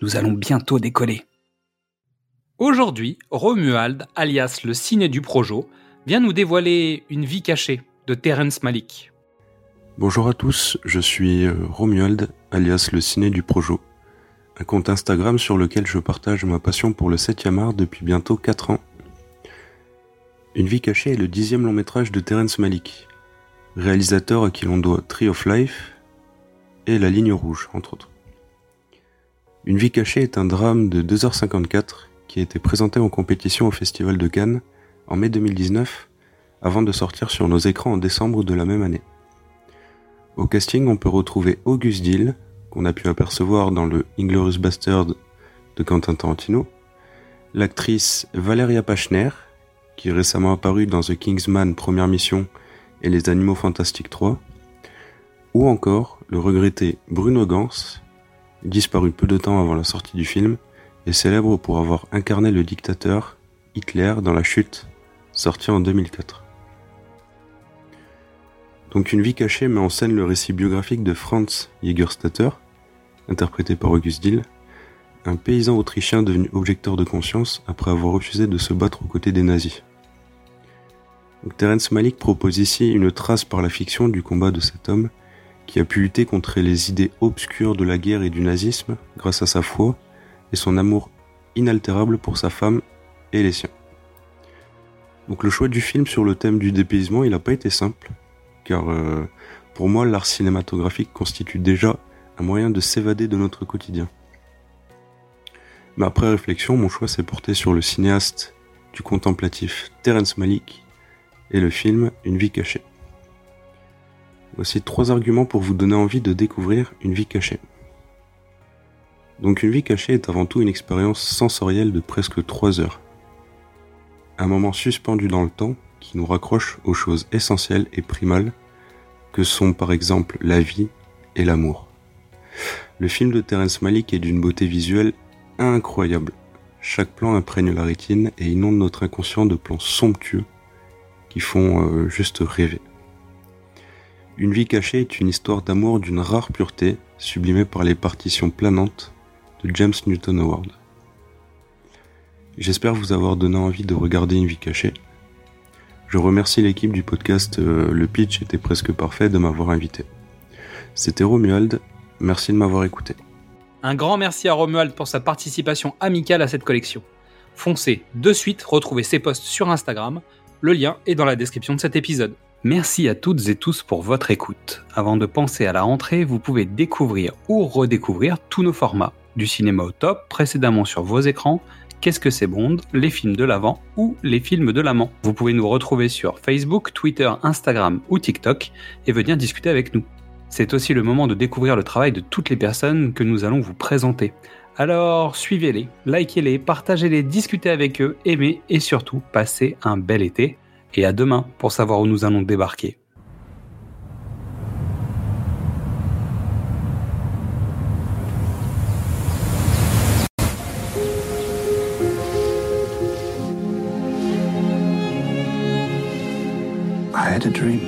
nous allons bientôt décoller. Aujourd'hui, Romuald, alias le ciné du Projo, vient nous dévoiler une vie cachée de Terence Malik. Bonjour à tous, je suis euh, Romuald, alias le ciné du Projo, un compte Instagram sur lequel je partage ma passion pour le 7e art depuis bientôt 4 ans. Une vie cachée est le dixième long métrage de Terence Malik, réalisateur à qui l'on doit Tree of Life et La Ligne Rouge, entre autres. Une vie cachée est un drame de 2h54 qui a été présenté en compétition au Festival de Cannes en mai 2019 avant de sortir sur nos écrans en décembre de la même année. Au casting, on peut retrouver Auguste Dill, qu'on a pu apercevoir dans le Inglorious Bastard de Quentin Tarantino, l'actrice Valeria Pachner, qui est récemment apparue dans The Kingsman Première Mission et Les Animaux Fantastiques 3, ou encore le regretté Bruno Gans, disparu peu de temps avant la sortie du film, est célèbre pour avoir incarné le dictateur Hitler dans La Chute, sorti en 2004. Donc Une vie cachée met en scène le récit biographique de Franz Jägerstatter, interprété par August Dill, un paysan autrichien devenu objecteur de conscience après avoir refusé de se battre aux côtés des nazis. Terence Malik propose ici une trace par la fiction du combat de cet homme qui a pu lutter contre les idées obscures de la guerre et du nazisme grâce à sa foi et son amour inaltérable pour sa femme et les siens. Donc le choix du film sur le thème du dépaysement, il n'a pas été simple, car euh, pour moi l'art cinématographique constitue déjà un moyen de s'évader de notre quotidien. Mais après réflexion, mon choix s'est porté sur le cinéaste du contemplatif Terence Malik et le film Une vie cachée. Voici trois arguments pour vous donner envie de découvrir une vie cachée. Donc une vie cachée est avant tout une expérience sensorielle de presque trois heures. Un moment suspendu dans le temps qui nous raccroche aux choses essentielles et primales que sont par exemple la vie et l'amour. Le film de Terence Malik est d'une beauté visuelle incroyable. Chaque plan imprègne la rétine et inonde notre inconscient de plans somptueux qui font euh, juste rêver. Une vie cachée est une histoire d'amour d'une rare pureté, sublimée par les partitions planantes de James Newton Howard. J'espère vous avoir donné envie de regarder Une vie cachée. Je remercie l'équipe du podcast euh, Le Pitch était presque parfait de m'avoir invité. C'était Romuald, merci de m'avoir écouté. Un grand merci à Romuald pour sa participation amicale à cette collection. Foncez de suite retrouver ses posts sur Instagram, le lien est dans la description de cet épisode. Merci à toutes et tous pour votre écoute. Avant de penser à la rentrée, vous pouvez découvrir ou redécouvrir tous nos formats. Du cinéma au top, précédemment sur vos écrans, Qu'est-ce que c'est Bond, les films de l'avant ou les films de l'amant. Vous pouvez nous retrouver sur Facebook, Twitter, Instagram ou TikTok et venir discuter avec nous. C'est aussi le moment de découvrir le travail de toutes les personnes que nous allons vous présenter. Alors suivez-les, likez-les, partagez-les, discutez avec eux, aimez et surtout passez un bel été et à demain pour savoir où nous allons débarquer. I had a dream.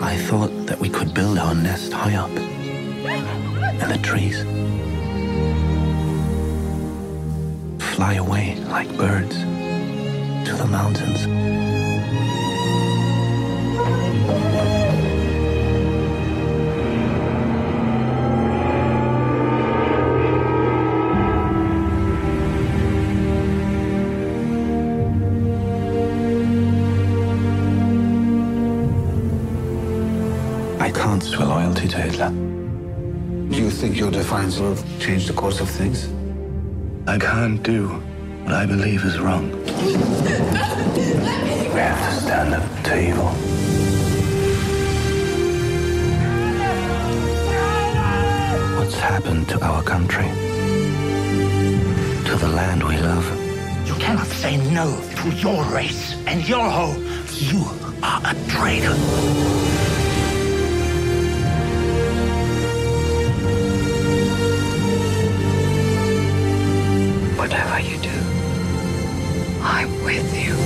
I thought that we could build our nest high up in the trees. Fly away like birds. To the mountains. I can't swear loyalty to Hitler. Do you think your defiance will change the course of things? I can't do what I believe is wrong. we have to stand up to evil. What's happened to our country? To the land we love? You cannot say no to your race and your home. You are a traitor. I'm with you.